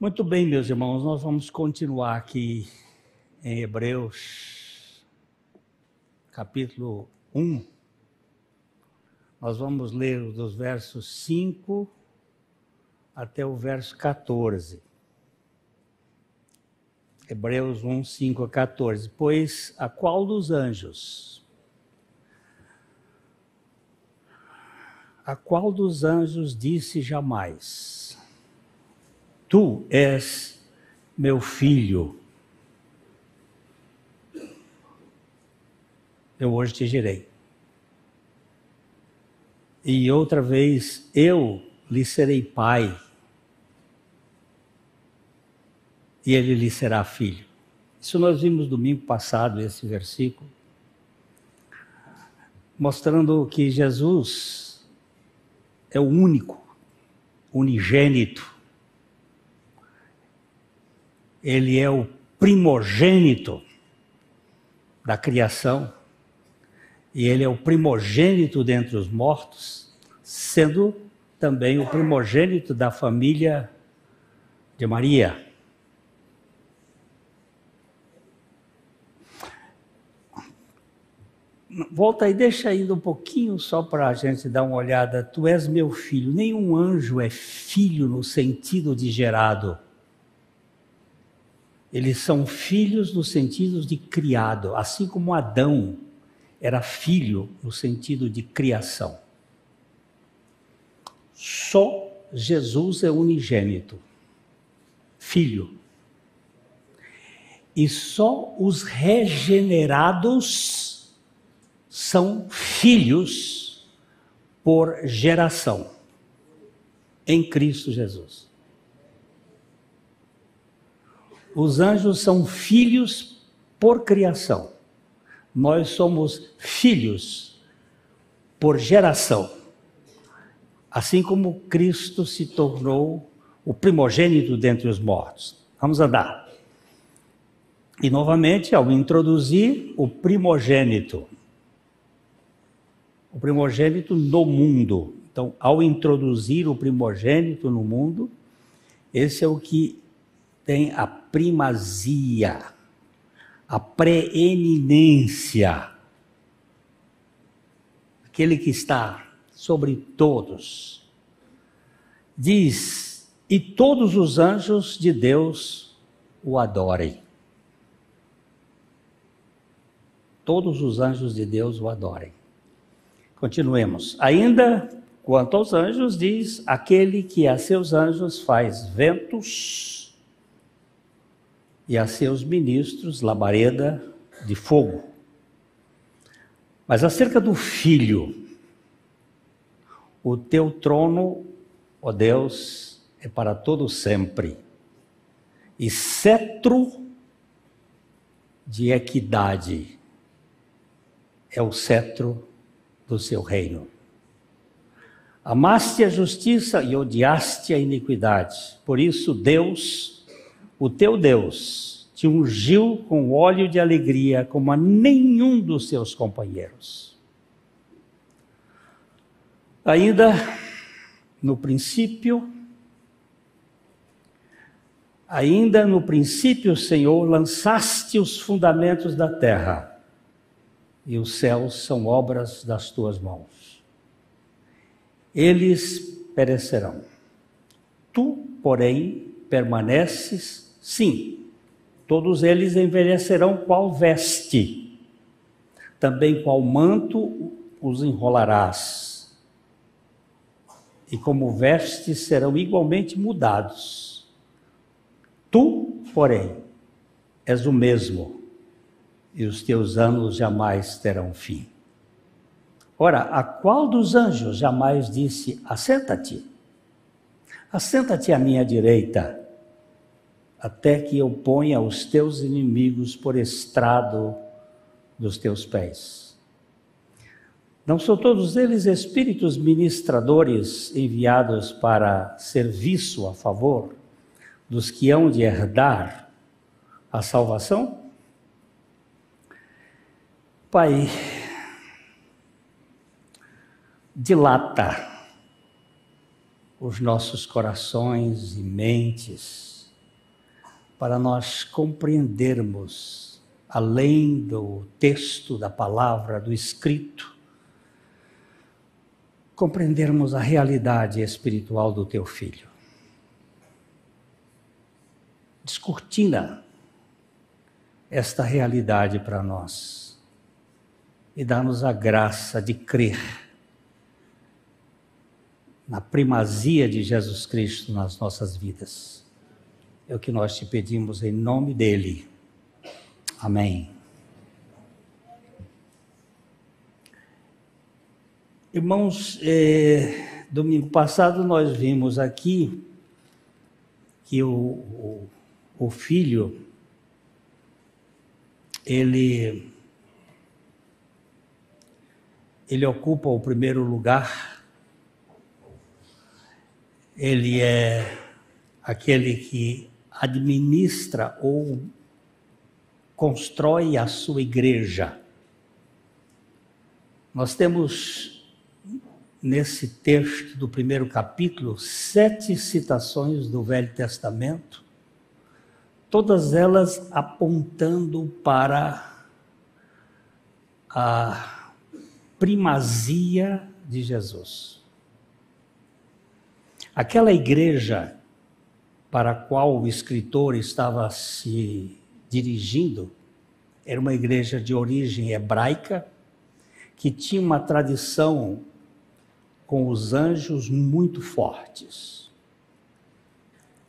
Muito bem, meus irmãos, nós vamos continuar aqui em Hebreus, capítulo 1. Nós vamos ler dos versos 5 até o verso 14. Hebreus 1, 5 a 14. Pois a qual dos anjos? A qual dos anjos disse jamais: Tu és meu filho. Eu hoje te gerei. E outra vez, eu lhe serei pai e ele lhe será filho. Isso nós vimos domingo passado, esse versículo, mostrando que Jesus é o único, unigênito. Ele é o primogênito da criação e ele é o primogênito dentre os mortos, sendo também o primogênito da família de Maria. Volta aí, deixa ainda um pouquinho só para a gente dar uma olhada. Tu és meu filho. Nenhum anjo é filho no sentido de gerado. Eles são filhos no sentido de criado, assim como Adão era filho no sentido de criação. Só Jesus é unigênito, filho. E só os regenerados são filhos por geração em Cristo Jesus. Os anjos são filhos por criação. Nós somos filhos por geração. Assim como Cristo se tornou o primogênito dentre os mortos. Vamos andar. E novamente, ao introduzir o primogênito, o primogênito no mundo. Então, ao introduzir o primogênito no mundo, esse é o que tem a primazia, a preeminência. Aquele que está sobre todos. Diz: E todos os anjos de Deus o adorem. Todos os anjos de Deus o adorem. Continuemos. Ainda quanto aos anjos, diz: aquele que a seus anjos faz ventos e a seus ministros labareda de fogo. Mas acerca do filho, o teu trono, ó Deus, é para todo sempre, e cetro de equidade é o cetro do seu reino. Amaste a justiça e odiaste a iniquidade. Por isso, Deus, o teu Deus, te ungiu com óleo de alegria como a nenhum dos seus companheiros. Ainda no princípio, ainda no princípio, Senhor, lançaste os fundamentos da terra e os céus são obras das tuas mãos. Eles perecerão. Tu, porém, permaneces, sim. Todos eles envelhecerão qual veste. Também qual manto os enrolarás. E como vestes serão igualmente mudados. Tu, porém, és o mesmo e os teus anos jamais terão fim. Ora, a qual dos anjos jamais disse: Assenta-te, assenta-te à minha direita, até que eu ponha os teus inimigos por estrado dos teus pés? Não são todos eles espíritos ministradores enviados para serviço a favor dos que hão de herdar a salvação? Pai, dilata os nossos corações e mentes para nós compreendermos, além do texto, da palavra, do escrito, compreendermos a realidade espiritual do teu filho. Descortina esta realidade para nós e dá-nos a graça de crer na primazia de Jesus Cristo nas nossas vidas. É o que nós te pedimos em nome dele. Amém. Irmãos, eh, domingo passado nós vimos aqui que o, o, o filho, ele, ele ocupa o primeiro lugar, ele é aquele que administra ou constrói a sua igreja. Nós temos nesse texto do primeiro capítulo sete citações do Velho Testamento, todas elas apontando para a primazia de Jesus. Aquela igreja para a qual o escritor estava se dirigindo era uma igreja de origem hebraica, que tinha uma tradição com os anjos muito fortes.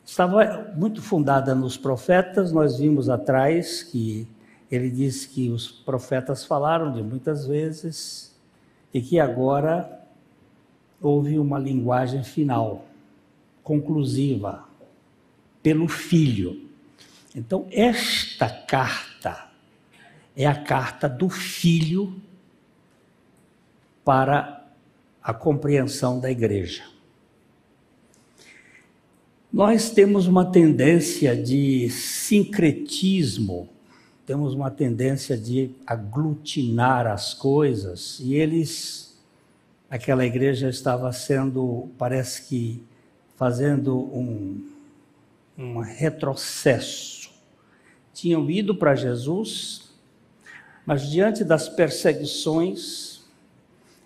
Estava muito fundada nos profetas, nós vimos atrás que ele disse que os profetas falaram de muitas vezes e que agora houve uma linguagem final, conclusiva, pelo Filho. Então, esta carta é a carta do Filho para a compreensão da igreja. Nós temos uma tendência de sincretismo, temos uma tendência de aglutinar as coisas, e eles, aquela igreja estava sendo, parece que, fazendo um, um retrocesso. Tinham ido para Jesus, mas diante das perseguições,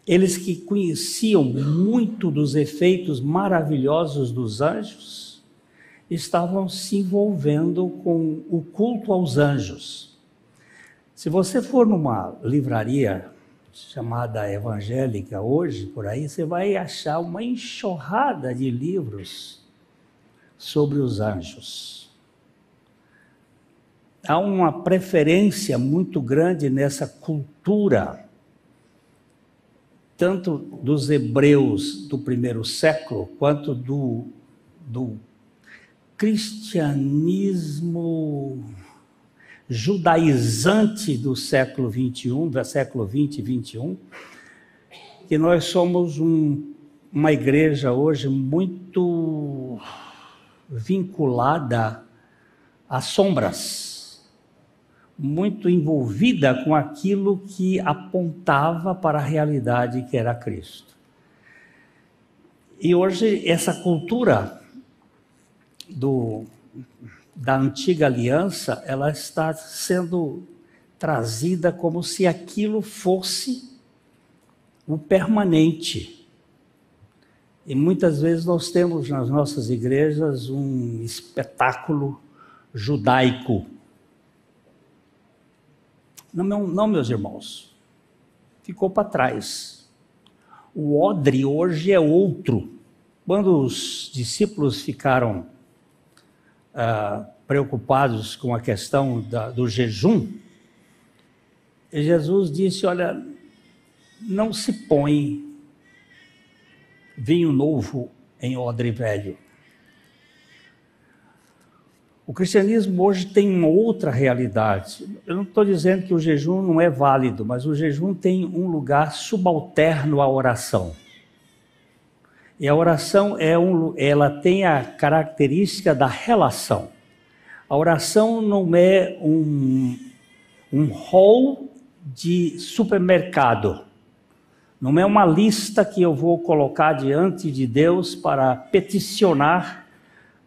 eles que conheciam muito dos efeitos maravilhosos dos anjos, estavam se envolvendo com o culto aos anjos. Se você for numa livraria chamada evangélica hoje, por aí, você vai achar uma enxurrada de livros sobre os anjos. Há uma preferência muito grande nessa cultura tanto dos hebreus do primeiro século, quanto do, do cristianismo judaizante do século 21, do século 20 e 21, que nós somos um, uma igreja hoje muito vinculada às sombras muito envolvida com aquilo que apontava para a realidade que era Cristo. E hoje essa cultura do, da antiga aliança, ela está sendo trazida como se aquilo fosse o permanente. E muitas vezes nós temos nas nossas igrejas um espetáculo judaico não, não, meus irmãos. Ficou para trás. O odre hoje é outro. Quando os discípulos ficaram ah, preocupados com a questão da, do jejum, Jesus disse: Olha, não se põe vinho novo em odre velho. O cristianismo hoje tem uma outra realidade. Eu não estou dizendo que o jejum não é válido, mas o jejum tem um lugar subalterno à oração. E a oração é um, ela tem a característica da relação. A oração não é um, um hall de supermercado. Não é uma lista que eu vou colocar diante de Deus para peticionar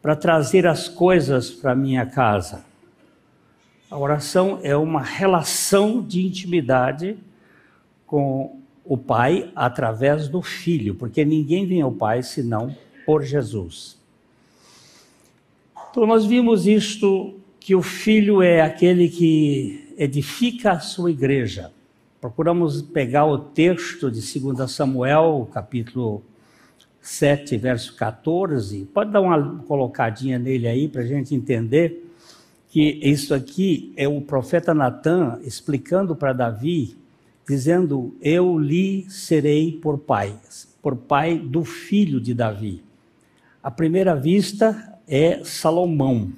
para trazer as coisas para minha casa. A oração é uma relação de intimidade com o Pai através do Filho, porque ninguém vem ao Pai senão por Jesus. Então, nós vimos isto: que o Filho é aquele que edifica a sua igreja. Procuramos pegar o texto de 2 Samuel, capítulo 7, verso 14. Pode dar uma colocadinha nele aí para a gente entender que isso aqui é o profeta Natan explicando para Davi, dizendo: Eu lhe serei por pai, por pai do filho de Davi. A primeira vista é Salomão,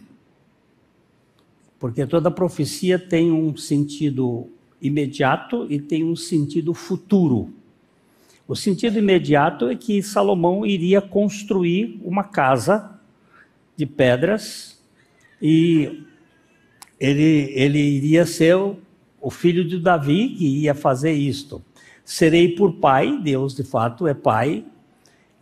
porque toda profecia tem um sentido imediato e tem um sentido futuro. O sentido imediato é que Salomão iria construir uma casa de pedras e ele, ele iria ser o, filho de Davi que ia fazer isto. Serei por pai, Deus de fato é pai,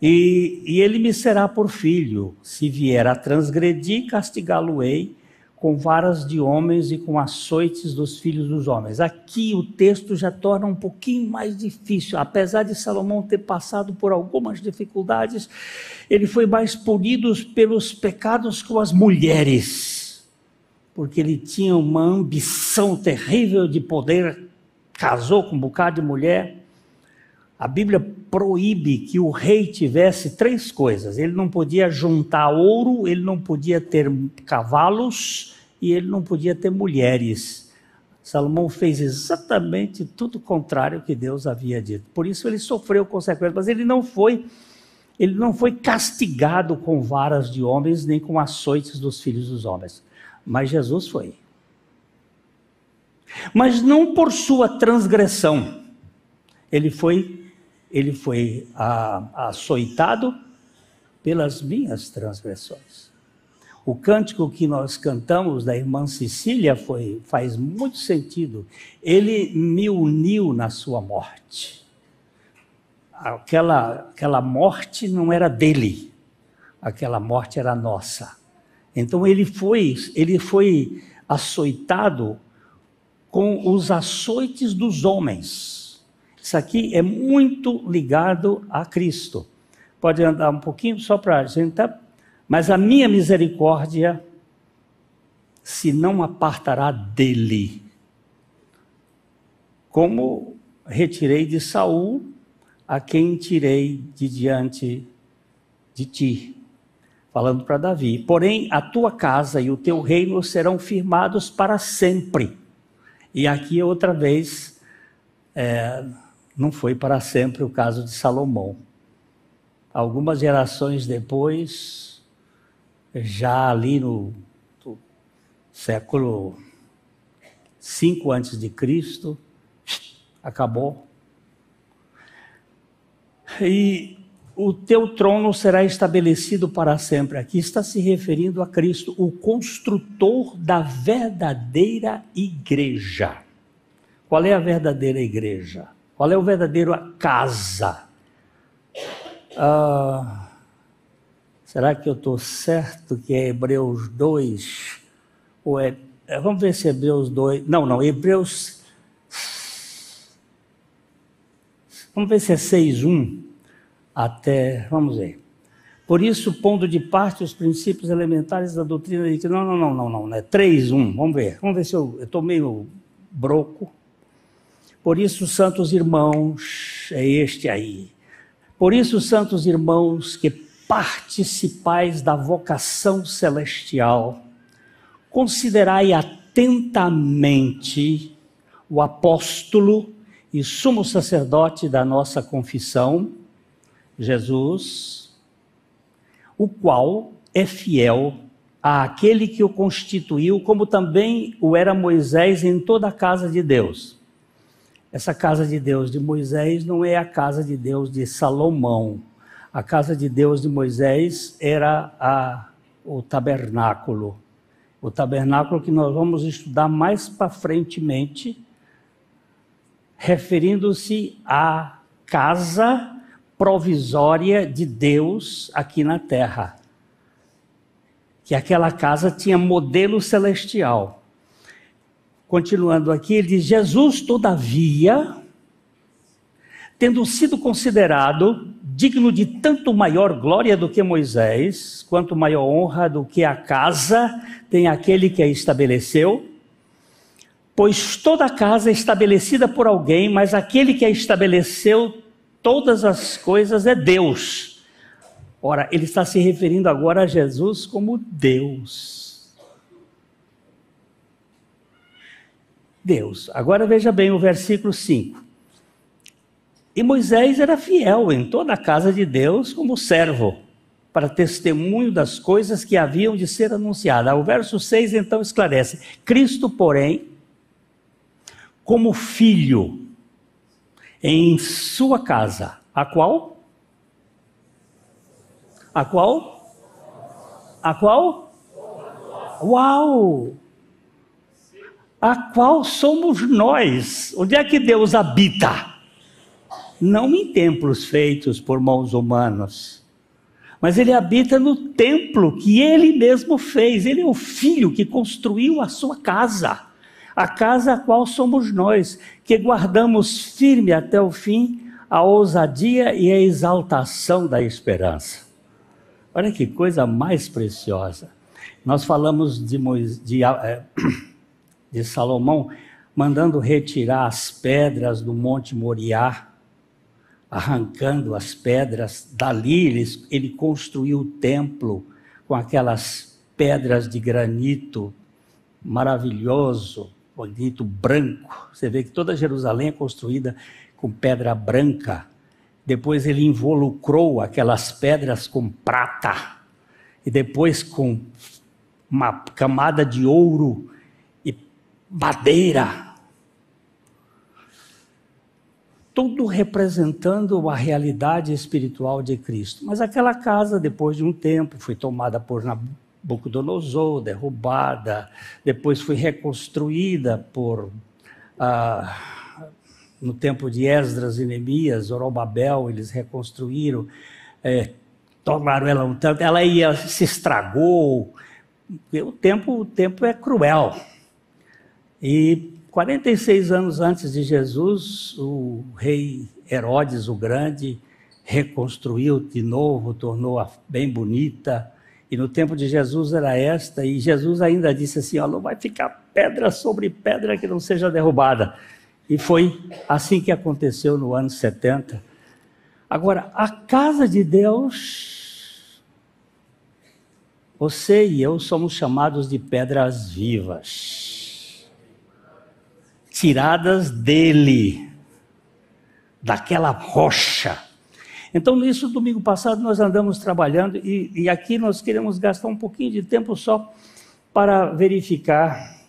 e, e ele me será por filho. Se vier a transgredir, castigá-lo-ei com varas de homens e com açoites dos filhos dos homens. Aqui o texto já torna um pouquinho mais difícil. Apesar de Salomão ter passado por algumas dificuldades, ele foi mais punido pelos pecados com as mulheres porque ele tinha uma ambição terrível de poder, casou com um bocado de mulher. A Bíblia proíbe que o rei tivesse três coisas: ele não podia juntar ouro, ele não podia ter cavalos e ele não podia ter mulheres. Salomão fez exatamente tudo o contrário que Deus havia dito. Por isso ele sofreu consequências, mas ele não foi ele não foi castigado com varas de homens nem com açoites dos filhos dos homens. Mas Jesus foi. Mas não por sua transgressão. Ele foi, ele foi açoitado pelas minhas transgressões. O cântico que nós cantamos da irmã Cecília foi, faz muito sentido. Ele me uniu na sua morte. Aquela, aquela morte não era dele, aquela morte era nossa. Então ele foi, ele foi açoitado com os açoites dos homens. Isso aqui é muito ligado a Cristo. Pode andar um pouquinho só para a gente, tá? mas a minha misericórdia se não apartará dele. Como retirei de Saul a quem tirei de diante de ti falando para Davi: Porém, a tua casa e o teu reino serão firmados para sempre. E aqui, outra vez, é, não foi para sempre o caso de Salomão. Algumas gerações depois, já ali no, século 5 antes de Cristo, acabou. E o teu trono será estabelecido para sempre. Aqui está se referindo a Cristo, o construtor da verdadeira igreja. Qual é a verdadeira igreja? Qual é o verdadeiro casa? Ah, será que eu estou certo que é Hebreus 2? Ou é, é, vamos ver se é Hebreus 2. Não, não, Hebreus. Vamos ver se é 6, 1 até, vamos ver. Por isso, pondo de parte os princípios elementares da doutrina de que não, não, não, não, não, é 3, 1, vamos ver. Vamos ver se eu estou meio broco. Por isso, santos irmãos, é este aí. Por isso, santos irmãos, que participais da vocação celestial, considerai atentamente o apóstolo e sumo sacerdote da nossa confissão, Jesus, o qual é fiel àquele que o constituiu, como também o era Moisés em toda a casa de Deus. Essa casa de Deus de Moisés não é a casa de Deus de Salomão. A casa de Deus de Moisés era a, o tabernáculo. O tabernáculo que nós vamos estudar mais para frentemente, referindo-se à casa provisória de Deus aqui na terra. que aquela casa tinha modelo celestial. Continuando aqui, ele diz: Jesus, todavia, tendo sido considerado digno de tanto maior glória do que Moisés, quanto maior honra do que a casa tem aquele que a estabeleceu, pois toda casa é estabelecida por alguém, mas aquele que a estabeleceu todas as coisas é Deus. Ora, ele está se referindo agora a Jesus como Deus. Deus. Agora veja bem o versículo 5. E Moisés era fiel em toda a casa de Deus como servo, para testemunho das coisas que haviam de ser anunciadas. O verso 6 então esclarece: Cristo, porém, como filho em sua casa, a qual? A qual? A qual? Uau! A qual somos nós? Onde é que Deus habita? Não em templos feitos por mãos humanas, mas ele habita no templo que ele mesmo fez. Ele é o filho que construiu a sua casa a casa a qual somos nós, que guardamos firme até o fim a ousadia e a exaltação da esperança. Olha que coisa mais preciosa. Nós falamos de, Moisés, de, eh, de Salomão mandando retirar as pedras do Monte Moriá, arrancando as pedras. Dali ele, ele construiu o templo com aquelas pedras de granito maravilhoso, bonito, branco. Você vê que toda Jerusalém é construída com pedra branca. Depois ele involucrou aquelas pedras com prata. E depois com uma camada de ouro madeira. Tudo representando a realidade espiritual de Cristo. Mas aquela casa, depois de um tempo, foi tomada por Nabucodonosor, derrubada, depois foi reconstruída por ah, no tempo de Esdras e Neemias, Zorobabel, eles reconstruíram, é, ela um tanto, ela ia se estragou. O tempo, o tempo é cruel. E 46 anos antes de Jesus, o rei Herodes o Grande reconstruiu de novo, tornou-a bem bonita e no tempo de Jesus era esta, e Jesus ainda disse assim: ó, não vai ficar pedra sobre pedra que não seja derrubada. E foi assim que aconteceu no ano 70. Agora, a casa de Deus, você e eu somos chamados de pedras vivas, tiradas dele, daquela rocha então, nisso, domingo passado, nós andamos trabalhando e, e aqui nós queremos gastar um pouquinho de tempo só para verificar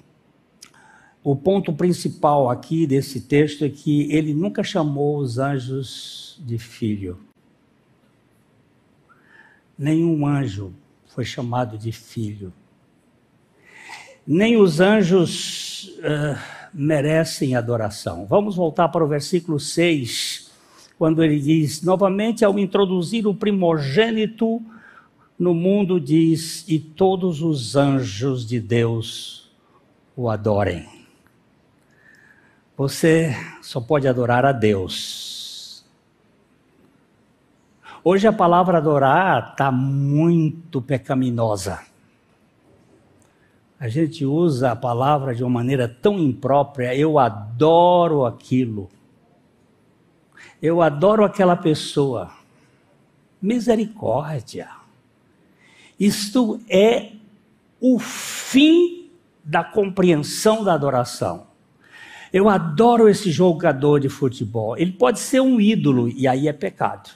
o ponto principal aqui desse texto é que ele nunca chamou os anjos de filho. Nenhum anjo foi chamado de filho. Nem os anjos uh, merecem adoração. Vamos voltar para o versículo 6 quando ele diz, novamente, ao introduzir o primogênito no mundo, diz: E todos os anjos de Deus o adorem. Você só pode adorar a Deus. Hoje a palavra adorar está muito pecaminosa. A gente usa a palavra de uma maneira tão imprópria. Eu adoro aquilo. Eu adoro aquela pessoa. Misericórdia. Isto é o fim da compreensão da adoração. Eu adoro esse jogador de futebol. Ele pode ser um ídolo e aí é pecado.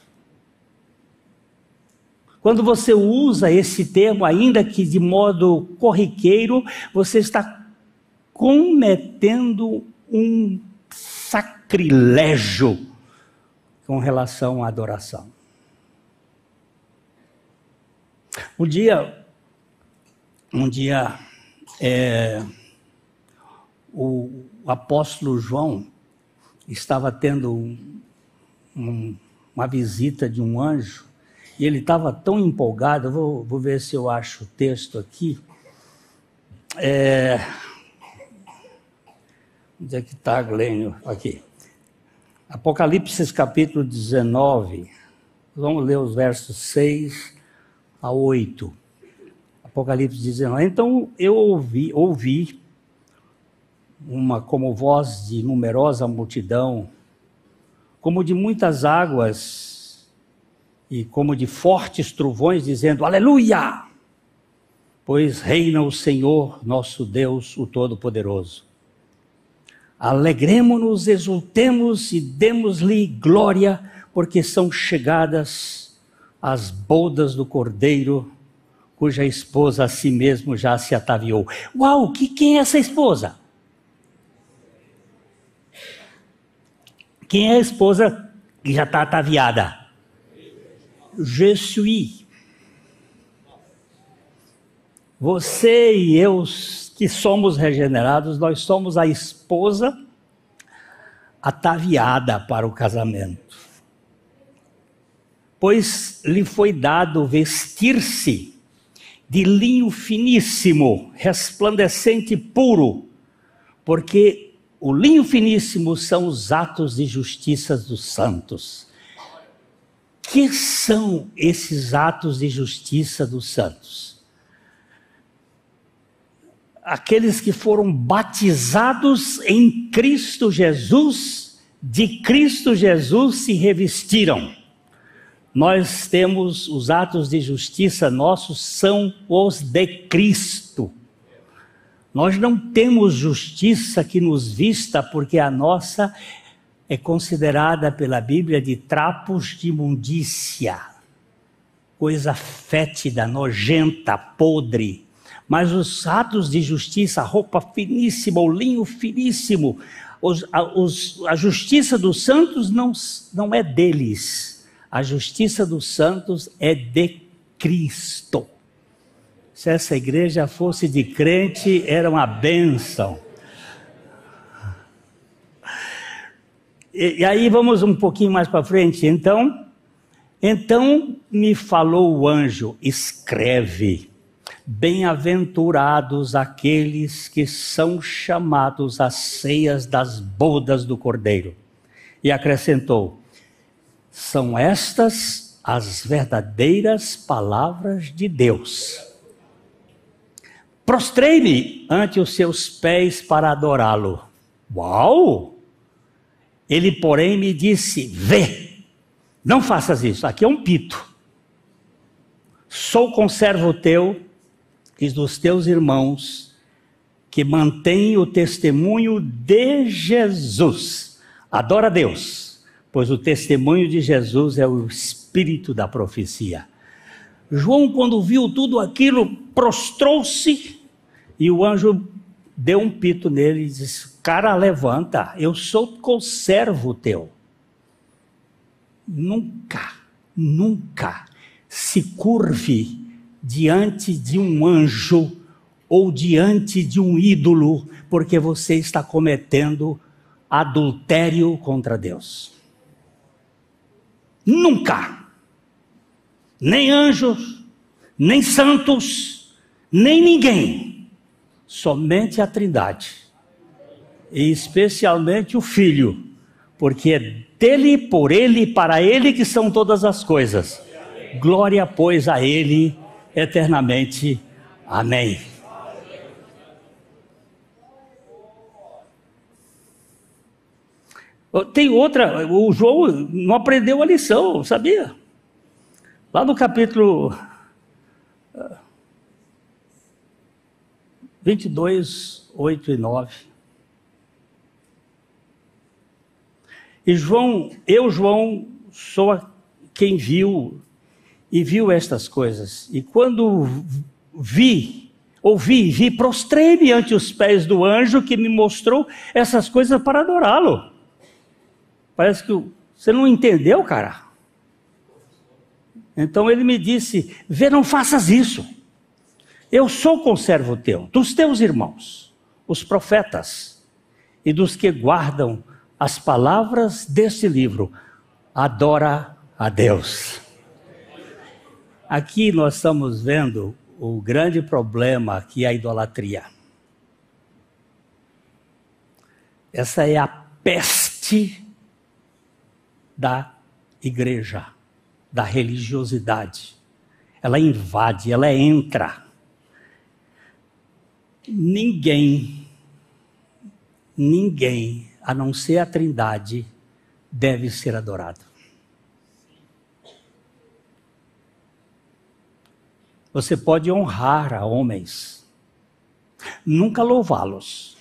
Quando você usa esse termo, ainda que de modo corriqueiro, você está cometendo um sacrilégio com relação à adoração. Um dia, um dia, é, o, apóstolo João estava tendo um, um, uma visita de um anjo E ele estava tão empolgado, vou, vou, ver se eu acho o texto aqui. É... Onde é que está, Glênio? Aqui. Apocalipse capítulo 19. Vamos ler os versos 6 a 8. Apocalipse 19. Então eu ouvi, ouvi uma como voz de numerosa multidão, como de muitas águas e como de fortes trovões, dizendo: Aleluia! Pois reina o Senhor, nosso Deus, o Todo-Poderoso. Alegremos-nos, exultemos e demos-lhe glória, porque são chegadas as bodas do Cordeiro cuja esposa a si mesmo já se ataviou. Uau, que, quem é essa esposa? Quem é a esposa que já está ataviada? Je suis. Você e eu que somos regenerados, nós somos a esposa ataviada para o casamento. Pois lhe foi dado vestir-se de linho finíssimo, resplandecente e puro, porque o linho finíssimo são os atos de justiça dos santos. Que são esses atos de justiça dos santos? Aqueles que foram batizados em Cristo Jesus, de Cristo Jesus se revestiram nós temos os atos de justiça nossos são os de Cristo. Nós não temos justiça que nos vista, porque a nossa considerada pela Bíblia de trapos de imundícia, coisa fétida, nojenta, podre. Mas os atos de justiça, a roupa finíssima, o linho finíssimo, os, a, os, a justiça dos santos não, não é deles a justiça dos santos é de Cristo. Se essa igreja fosse de crente, era uma bênção. E, e aí vamos um pouquinho mais para frente. Então, então me falou o anjo: escreve. Bem-aventurados aqueles que são chamados às ceias das bodas do Cordeiro. E acrescentou: são estas as verdadeiras palavras de Deus. Prostrei-me ante os seus pés para adorá-lo. Uau! Ele, porém, me disse: Vê, não faças isso, aqui é um pito. Sou conservo teu e dos teus irmãos, que mantém o testemunho de Jesus. Adora a Deus pois o testemunho de Jesus é o espírito da profecia. João, quando viu tudo aquilo, prostrou-se e o anjo deu um pito nele e disse: Cara, levanta, eu sou conservo teu. Nunca, nunca se curve diante de um anjo ou diante de um ídolo, porque você está cometendo adultério contra Deus. Nunca. Nem anjos, nem santos, nem ninguém. Somente a Trindade. E especialmente o Filho, porque é dele, por ele e para ele que são todas as coisas. Glória, pois, a ele eternamente. Amém. Tem outra, o João não aprendeu a lição, sabia? Lá no capítulo 22, ah, 8 e 9. E João, eu, João, sou quem viu e viu estas coisas. E quando vi, ouvi, vi, prostrei-me ante os pés do anjo que me mostrou essas coisas para adorá-lo. Parece que você não entendeu, cara. Então ele me disse: Vê, não faças isso. Eu sou conservo teu, dos teus irmãos, os profetas, e dos que guardam as palavras deste livro. Adora a Deus. Aqui nós estamos vendo o grande problema que é a idolatria. Essa é a peste da igreja, da religiosidade. Ela invade, ela entra. Ninguém, ninguém, a não ser a Trindade, deve ser adorado. Você pode honrar a homens, nunca louvá-los.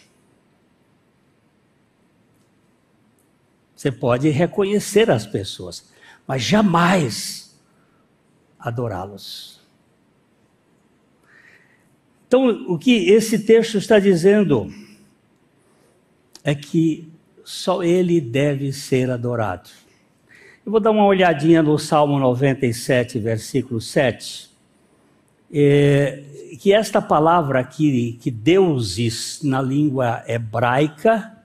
Você pode reconhecer as pessoas, mas jamais adorá-los. Então, o que esse texto está dizendo é que só ele deve ser adorado. Eu vou dar uma olhadinha no Salmo 97, versículo 7 é, que esta palavra aqui, que deuses na língua hebraica,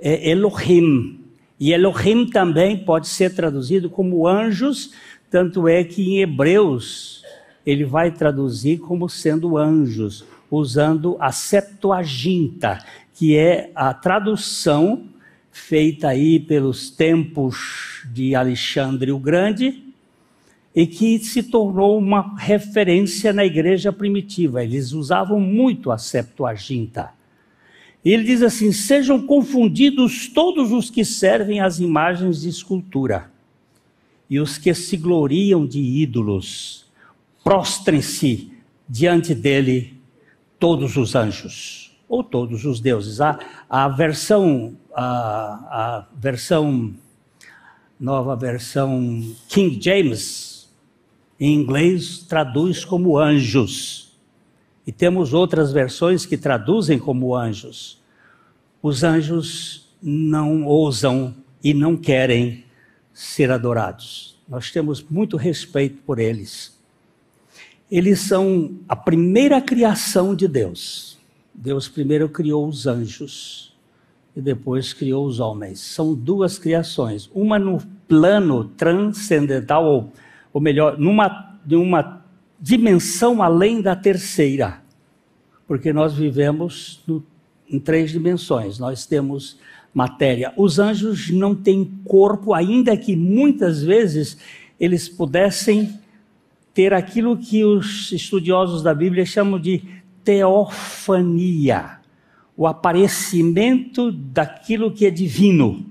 é Elohim. E Elohim também pode ser traduzido como anjos, tanto é que em Hebreus ele vai traduzir como sendo anjos, usando a Septuaginta, que é a tradução feita aí pelos tempos de Alexandre o Grande, e que se tornou uma referência na igreja primitiva. Eles usavam muito a Septuaginta. Ele diz assim: sejam confundidos todos os que servem às imagens de escultura e os que se gloriam de ídolos, prostrem-se diante dele todos os anjos ou todos os deuses. A, a versão, a, a versão, nova versão King James em inglês traduz como anjos. E temos outras versões que traduzem como anjos. Os anjos não ousam e não querem ser adorados. Nós temos muito respeito por eles. Eles são a primeira criação de Deus. Deus primeiro criou os anjos e depois criou os homens. São duas criações, uma no plano transcendental ou ou melhor, numa, numa dimensão além da terceira. Porque nós vivemos no, em três dimensões. Nós temos matéria. Os anjos não têm corpo, ainda que muitas vezes eles pudessem ter aquilo que os estudiosos da Bíblia chamam de teofania o aparecimento daquilo que é divino.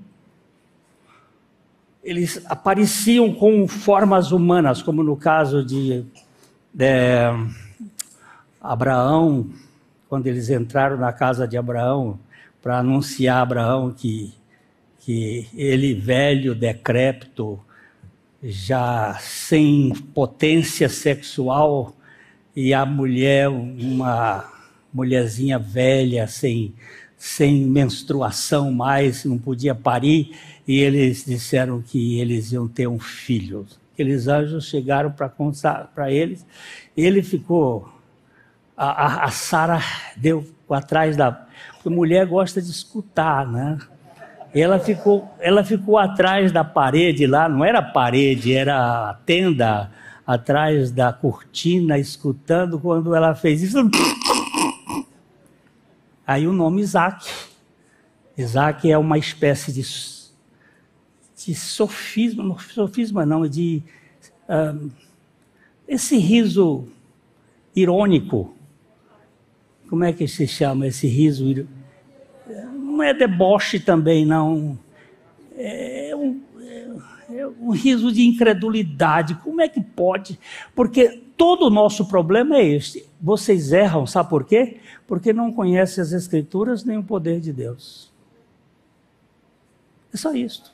Eles apareciam com formas humanas, como no caso de, de Abraão, quando eles entraram na casa de Abraão para anunciar a Abraão que, que ele, velho, decrépito, já sem potência sexual, e a mulher, uma mulherzinha velha, sem, sem menstruação mais, não podia parir, e eles disseram que eles iam ter um filho. Aqueles anjos chegaram para contar para eles, ele ficou. A, a, a Sara deu atrás da. Porque mulher gosta de escutar, né? Ela ficou, ela ficou atrás da parede lá, não era parede, era a tenda atrás da cortina, escutando quando ela fez isso. Aí o nome Isaac. Isaac é uma espécie de de sofisma, sofisma não, de esse riso irônico. Como é que se chama esse riso? Não é deboche também, não. É um, é um riso de incredulidade. Como é que pode? Porque todo o nosso problema é este. Vocês erram, sabe por quê? Porque não conhecem as Escrituras nem o poder de Deus. É só isso.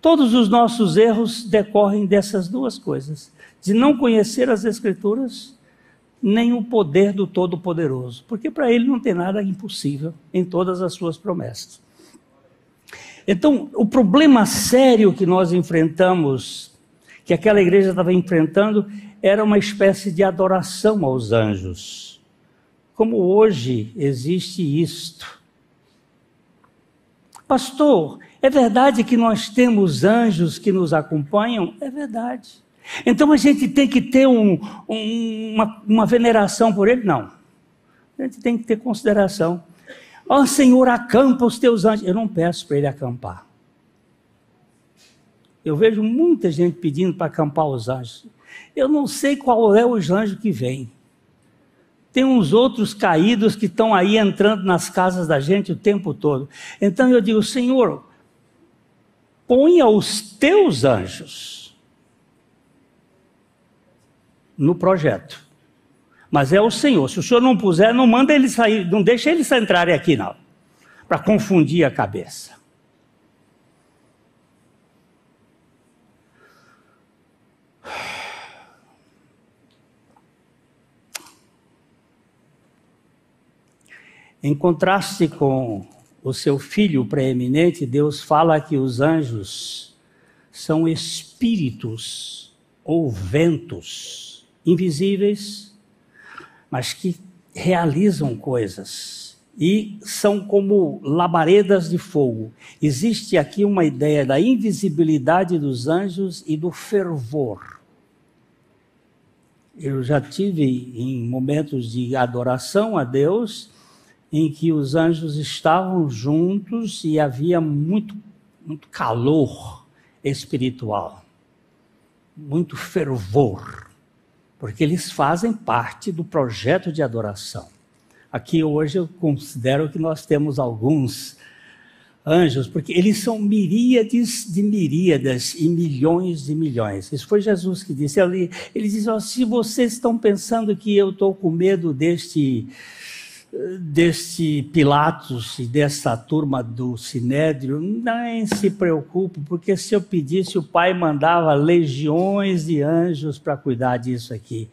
Todos os nossos erros decorrem dessas duas coisas: de não conhecer as Escrituras, nem o poder do Todo-Poderoso, porque para ele não tem nada impossível em todas as suas promessas. Então, o problema sério que nós enfrentamos, que aquela igreja estava enfrentando, era uma espécie de adoração aos anjos. Como hoje existe isto. Pastor, é verdade que nós temos anjos que nos acompanham? É verdade. Então a gente tem que ter um, um, uma, uma veneração por ele? Não. A gente tem que ter consideração. Ó oh, Senhor, acampa os teus anjos. Eu não peço para ele acampar. Eu vejo muita gente pedindo para acampar os anjos. Eu não sei qual é os anjos que vem. Tem uns outros caídos que estão aí entrando nas casas da gente o tempo todo. Então eu digo, Senhor, ponha os teus anjos no projeto. Mas é o Senhor. Se o Senhor não puser, não manda ele sair, não deixa eles entrarem aqui, não. Para confundir a cabeça. Em contraste com o seu filho preeminente, Deus fala que os anjos são espíritos ou ventos invisíveis, mas que realizam coisas e são como labaredas de fogo. Existe aqui uma ideia da invisibilidade dos anjos e do fervor. Eu já tive em momentos de adoração a Deus em que os anjos estavam juntos e havia muito, muito calor espiritual, muito fervor, porque eles fazem parte do projeto de adoração. Aqui hoje eu considero que nós temos alguns anjos, porque eles são miríades de miríadas e milhões de milhões. Isso foi Jesus que disse ali. Ele diz: oh, se vocês estão pensando que eu estou com medo deste deste Pilatos e dessa turma do Sinédrio, nem se preocupe, porque se eu pedisse, o Pai mandava legiões de anjos para cuidar disso aqui.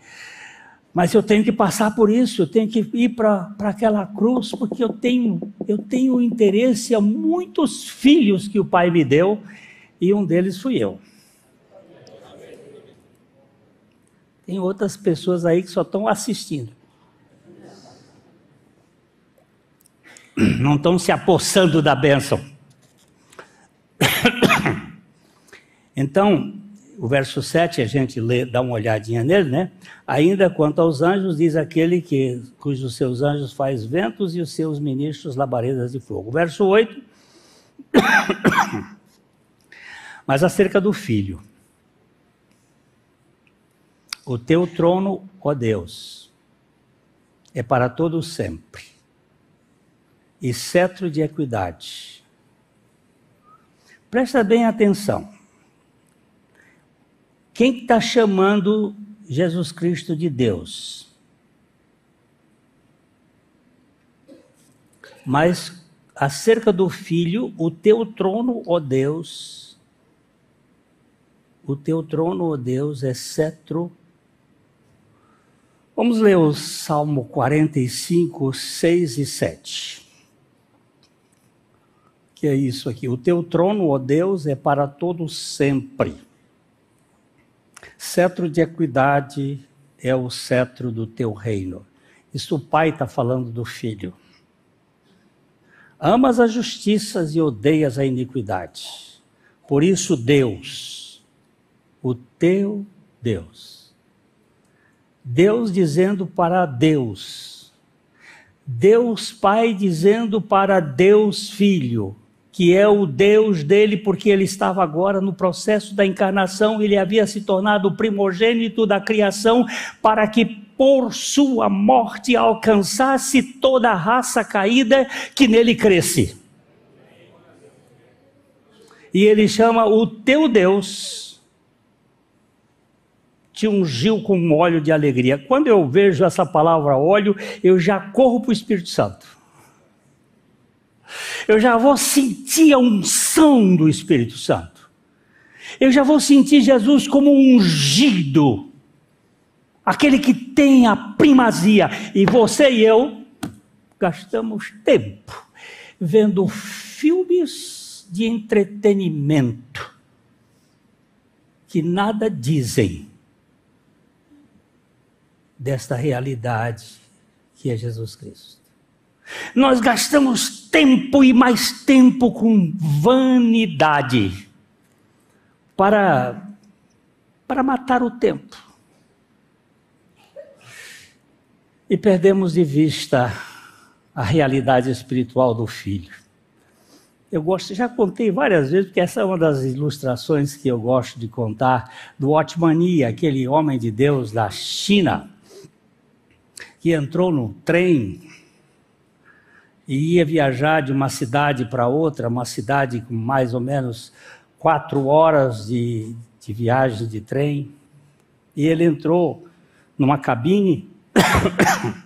Mas eu tenho que passar por isso, eu tenho que ir para aquela cruz, porque eu tenho, eu tenho interesse a muitos filhos que o Pai me deu, e um deles fui eu. Tem outras pessoas aí que só estão assistindo. não estão se apossando da bênção. Então, o verso 7, a gente lê, dá uma olhadinha nele, né? Ainda quanto aos anjos, diz aquele que cujos seus anjos faz ventos e os seus ministros labaredas de fogo. verso 8. Mas acerca do filho. O teu trono, ó Deus, é para todo sempre e cetro de equidade. Presta bem atenção. Quem está chamando Jesus Cristo de Deus? Mas acerca do filho, o teu trono, ó Deus, o teu trono, ó Deus, é cetro. Vamos ler o Salmo 45, 6 e 7 que é isso aqui. O teu trono, ó Deus, é para todo sempre. Cetro de equidade é o cetro do teu reino. Isso o pai está falando do filho. Amas a justiça e odeias a iniquidade. Por isso, Deus, o teu Deus. Deus dizendo para Deus. Deus Pai dizendo para Deus Filho que é o Deus dele, porque ele estava agora no processo da encarnação, ele havia se tornado o primogênito da criação, para que por sua morte alcançasse toda a raça caída que nele cresce. E ele chama o teu Deus, te ungiu com óleo de alegria. Quando eu vejo essa palavra óleo, eu já corro para o Espírito Santo eu já vou sentir a unção do Espírito Santo. Eu já vou sentir Jesus como ungido, aquele que tem a primazia. E você e eu gastamos tempo vendo filmes de entretenimento que nada dizem desta realidade que é Jesus Cristo. Nós gastamos tempo e mais tempo com vanidade para para matar o tempo. E perdemos de vista a realidade espiritual do filho. Eu gosto, já contei várias vezes, porque essa é uma das ilustrações que eu gosto de contar do Otmani, aquele homem de Deus da China, que entrou no trem e ia viajar de uma cidade para outra, uma cidade com mais ou menos quatro horas de, de viagem de trem. E ele entrou numa cabine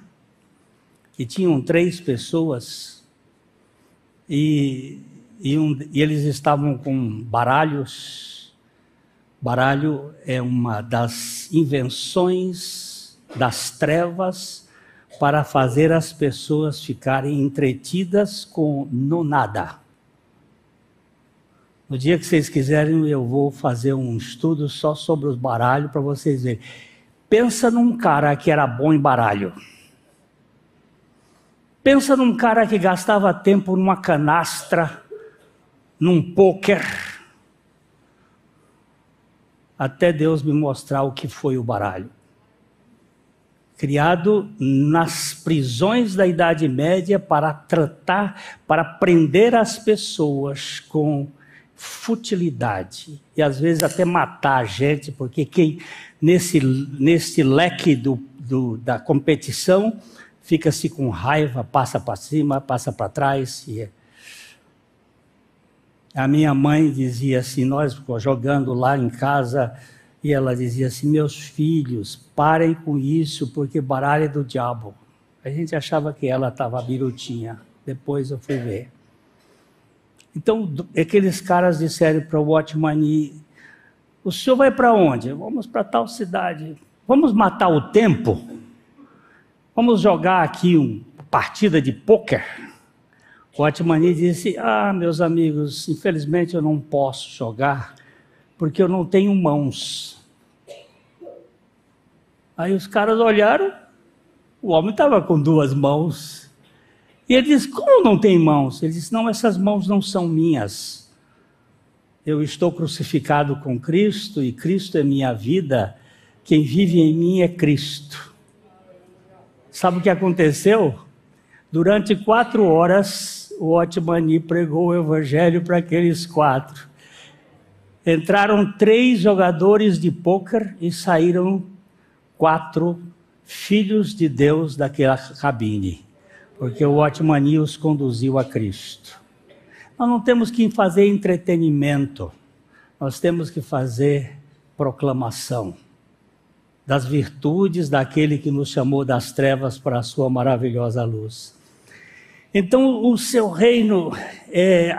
que tinham três pessoas e e, um, e eles estavam com baralhos. Baralho é uma das invenções das trevas para fazer as pessoas ficarem entretidas com no nada. No dia que vocês quiserem, eu vou fazer um estudo só sobre os baralhos para vocês verem. Pensa num cara que era bom em baralho. Pensa num cara que gastava tempo numa canastra num poker, até Deus me mostrar o que foi o baralho. Criado nas prisões da Idade Média para tratar, para prender as pessoas com futilidade e às vezes até matar a gente, porque quem nesse, nesse leque do, do, da competição fica-se com raiva, passa para cima, passa para trás e é. A minha mãe dizia assim, nós jogando lá em casa, e ela dizia assim: Meus filhos, parem com isso, porque baralho é do diabo. A gente achava que ela estava birutinha. Depois eu fui ver. Então, aqueles caras disseram para o Watchman: O senhor vai para onde? Vamos para tal cidade. Vamos matar o tempo? Vamos jogar aqui uma partida de pôquer? O Atmani disse: Ah, meus amigos, infelizmente eu não posso jogar porque eu não tenho mãos. Aí os caras olharam, o homem estava com duas mãos. E ele disse: Como não tem mãos? Ele disse: Não, essas mãos não são minhas. Eu estou crucificado com Cristo e Cristo é minha vida. Quem vive em mim é Cristo. Sabe o que aconteceu? Durante quatro horas, o Otmani pregou o evangelho para aqueles quatro. Entraram três jogadores de pôquer e saíram quatro filhos de Deus daquela cabine, porque o Otmani os conduziu a Cristo. Nós não temos que fazer entretenimento, nós temos que fazer proclamação das virtudes daquele que nos chamou das trevas para a sua maravilhosa luz. Então, o seu reino, é,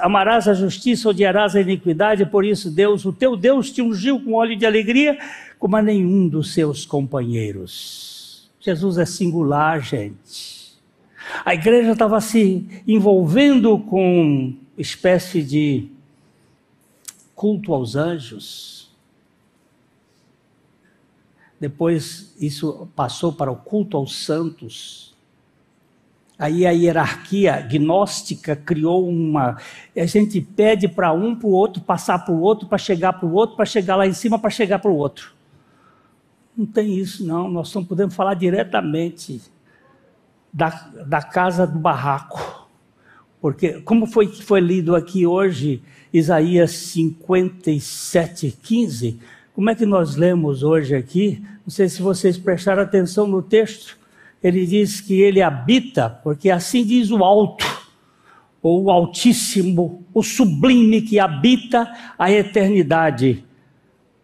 amarás a justiça, odiarás a iniquidade, por isso Deus, o teu Deus, te ungiu com óleo de alegria, como a nenhum dos seus companheiros. Jesus é singular, gente. A igreja estava se envolvendo com espécie de culto aos anjos. Depois isso passou para o culto aos santos Aí a hierarquia gnóstica criou uma. A gente pede para um, para o outro, passar para o outro, para chegar para o outro, para chegar lá em cima, para chegar para o outro. Não tem isso, não. Nós não podemos falar diretamente da, da casa do barraco. Porque, como foi que foi lido aqui hoje, Isaías 57, 15, como é que nós lemos hoje aqui? Não sei se vocês prestaram atenção no texto ele diz que ele habita, porque assim diz o alto, ou o altíssimo, o sublime que habita a eternidade,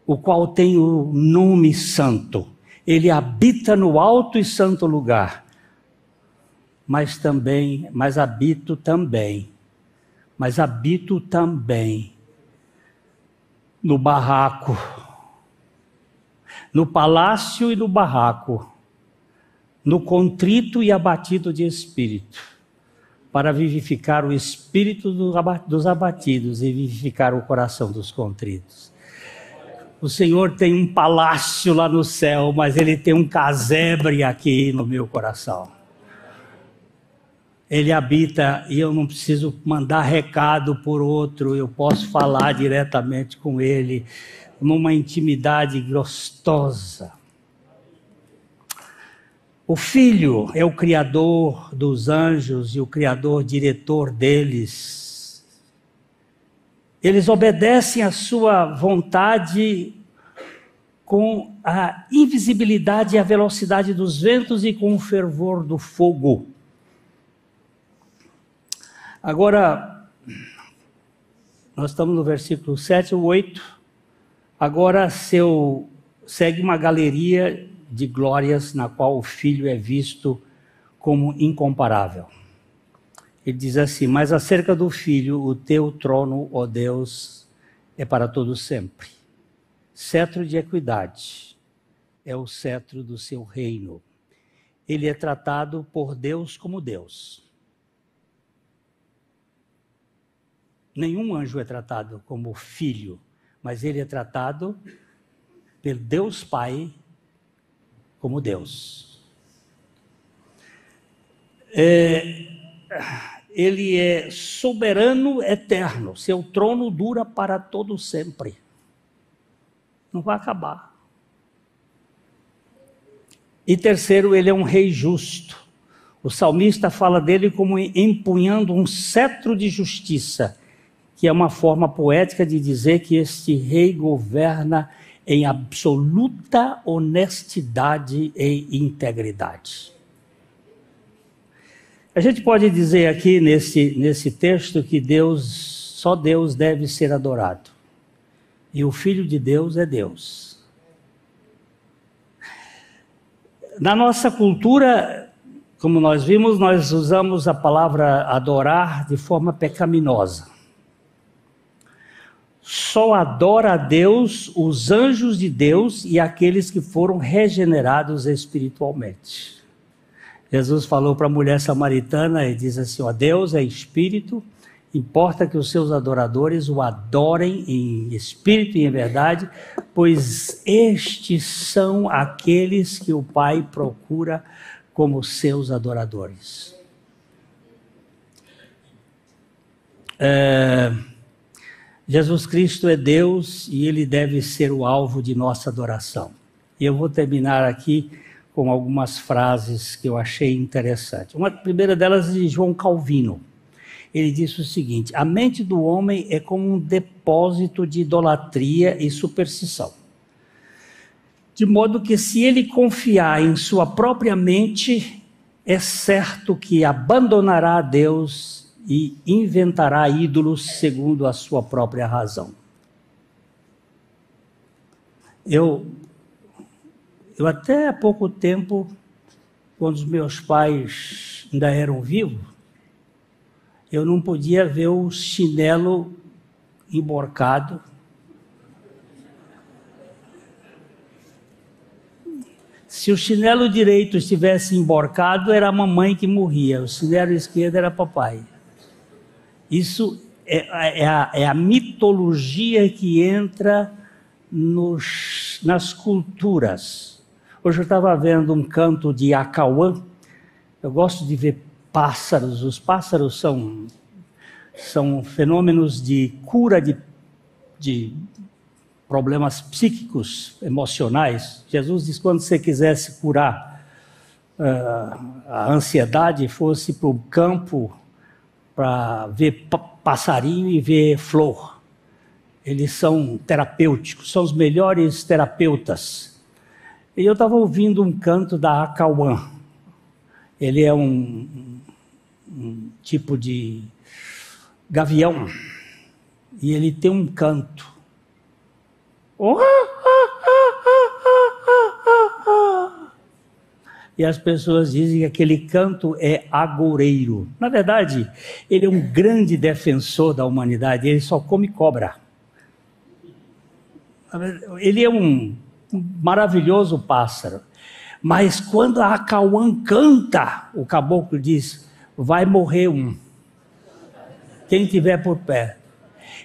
o qual tem o nome santo. Ele habita no alto e santo lugar. Mas também, mas habito também, mas habito também no barraco, no palácio e no barraco no contrito e abatido de espírito, para vivificar o espírito dos abatidos e vivificar o coração dos contritos. O Senhor tem um palácio lá no céu, mas Ele tem um casebre aqui no meu coração. Ele habita e eu não preciso mandar recado por outro, eu posso falar diretamente com Ele numa intimidade gostosa. O Filho é o Criador dos anjos e o Criador diretor deles. Eles obedecem à sua vontade com a invisibilidade e a velocidade dos ventos e com o fervor do fogo. Agora, nós estamos no versículo 7 ou 8. Agora, seu, segue uma galeria de glórias na qual o Filho é visto como incomparável. Ele diz assim: Mas acerca do Filho, o teu trono, ó Deus, é para todo sempre. Cetro de equidade é o cetro do seu reino. Ele é tratado por Deus como Deus. Nenhum anjo é tratado como filho, mas ele é tratado pelo Deus Pai como Deus. É, ele é soberano eterno, seu trono dura para todo sempre. Não vai acabar. E terceiro, ele é um rei justo. O salmista fala dele como empunhando um cetro de justiça, que é uma forma poética de dizer que este rei governa em absoluta honestidade e integridade. A gente pode dizer aqui nesse, nesse texto que Deus, só Deus deve ser adorado. E o Filho de Deus é Deus. Na nossa cultura, como nós vimos, nós usamos a palavra adorar de forma pecaminosa só adora a Deus os anjos de Deus e aqueles que foram regenerados espiritualmente. Jesus falou para a mulher samaritana e diz assim: ó, Deus é espírito, importa que os seus adoradores o adorem em espírito e em verdade, pois estes são aqueles que o Pai procura como seus adoradores. É Jesus Cristo é Deus e ele deve ser o alvo de nossa adoração. E eu vou terminar aqui com algumas frases que eu achei interessantes. Uma primeira delas é de João Calvino. Ele disse o seguinte: A mente do homem é como um depósito de idolatria e superstição. De modo que, se ele confiar em sua própria mente, é certo que abandonará a Deus e inventará ídolos segundo a sua própria razão. Eu, eu até há pouco tempo, quando os meus pais ainda eram vivos, eu não podia ver o chinelo emborcado. Se o chinelo direito estivesse emborcado, era a mamãe que morria, o chinelo esquerdo era papai. Isso é, é, a, é a, mitologia que entra nos, nas culturas. Hoje eu estava vendo um canto de Acauã. Eu gosto de ver pássaros. Os pássaros são, são fenômenos de cura de, de problemas psíquicos, emocionais. Jesus diz: quando você quisesse curar uh, a ansiedade, fosse para o campo para ver passarinho e ver flor. Eles são terapêuticos, são os melhores terapeutas. E eu estava ouvindo um canto da Acauã. Ele é um, um tipo de gavião. E ele tem um canto. Oh! E as pessoas dizem que aquele canto é agoureiro. Na verdade, ele é um grande defensor da humanidade, ele só come cobra. Ele é um maravilhoso pássaro. Mas quando a Acauã canta, o caboclo diz: vai morrer um. Quem tiver por pé.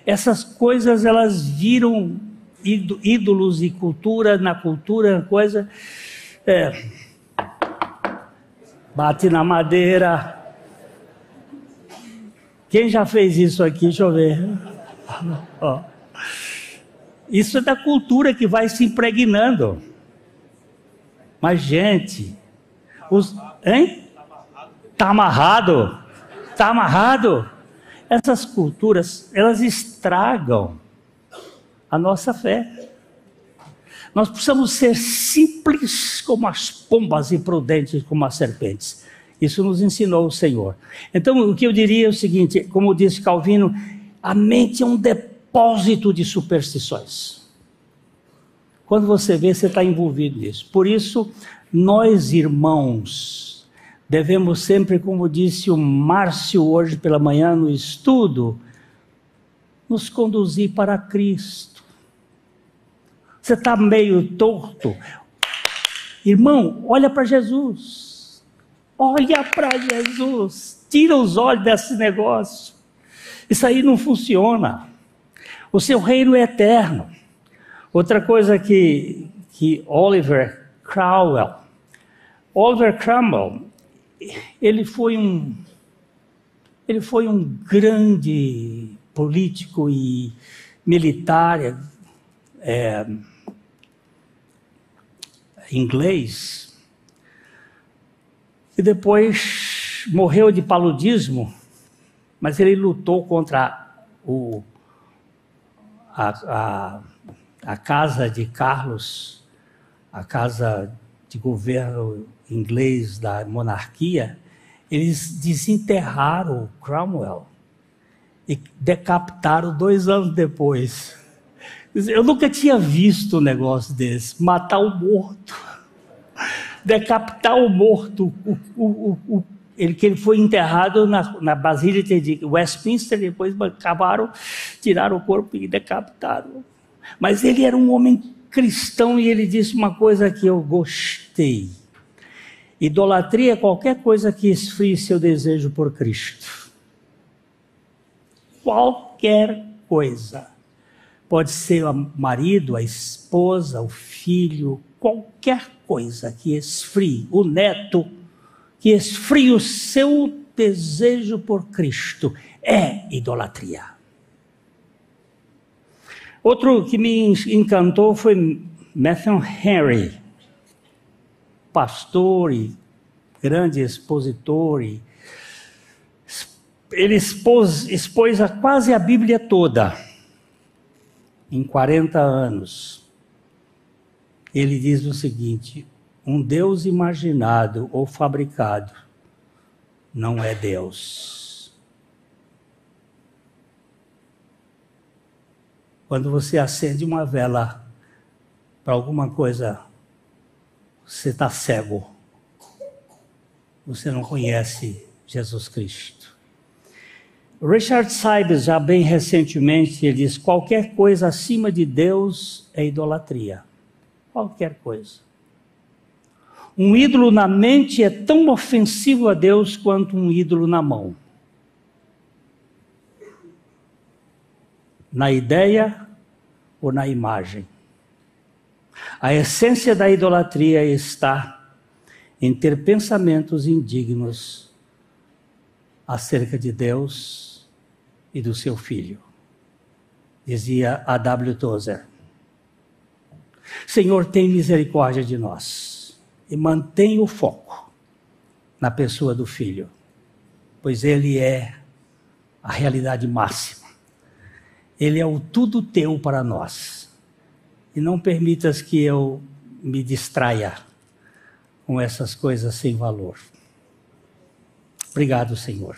Essas coisas elas viram ídolos e cultura na cultura, coisa. É, Bate na madeira. Quem já fez isso aqui? Deixa eu ver. Isso é da cultura que vai se impregnando. Mas, gente, os. Hein? Está amarrado? Está amarrado? Essas culturas, elas estragam a nossa fé. Nós precisamos ser simples como as pombas e prudentes como as serpentes. Isso nos ensinou o Senhor. Então, o que eu diria é o seguinte: como disse Calvino, a mente é um depósito de superstições. Quando você vê, você está envolvido nisso. Por isso, nós irmãos, devemos sempre, como disse o Márcio hoje pela manhã no estudo, nos conduzir para Cristo. Você está meio torto. Irmão, olha para Jesus. Olha para Jesus. Tira os olhos desse negócio. Isso aí não funciona. O seu reino é eterno. Outra coisa que, que Oliver Cromwell, Oliver Cromwell, ele foi um, ele foi um grande político e militar é, inglês, e depois morreu de paludismo, mas ele lutou contra o, a, a a casa de Carlos, a casa de governo inglês da monarquia, eles desenterraram Cromwell e decapitaram dois anos depois. Eu nunca tinha visto um negócio desse, matar o morto, decapitar o morto, o, o, o, ele, que ele foi enterrado na, na Basílica de Westminster, depois acabaram, tiraram o corpo e decapitaram. Mas ele era um homem cristão e ele disse uma coisa que eu gostei. Idolatria é qualquer coisa que esfrie seu desejo por Cristo. Qualquer coisa. Pode ser o marido, a esposa, o filho, qualquer coisa que esfrie, o neto, que esfrie o seu desejo por Cristo, é idolatria. Outro que me encantou foi Matthew Henry, pastor e grande expositor. Ele expôs, expôs a quase a Bíblia toda em 40 anos. Ele diz o seguinte: um Deus imaginado ou fabricado não é Deus. Quando você acende uma vela para alguma coisa, você está cego. Você não conhece Jesus Cristo. Richard Sybes, já bem recentemente, ele diz: qualquer coisa acima de Deus é idolatria. Qualquer coisa. Um ídolo na mente é tão ofensivo a Deus quanto um ídolo na mão. na ideia ou na imagem. A essência da idolatria está em ter pensamentos indignos acerca de Deus e do seu filho. Dizia A. W. Tozer. Senhor, tem misericórdia de nós e mantém o foco na pessoa do filho, pois ele é a realidade máxima ele é o tudo teu para nós. E não permitas que eu me distraia com essas coisas sem valor. Obrigado, Senhor.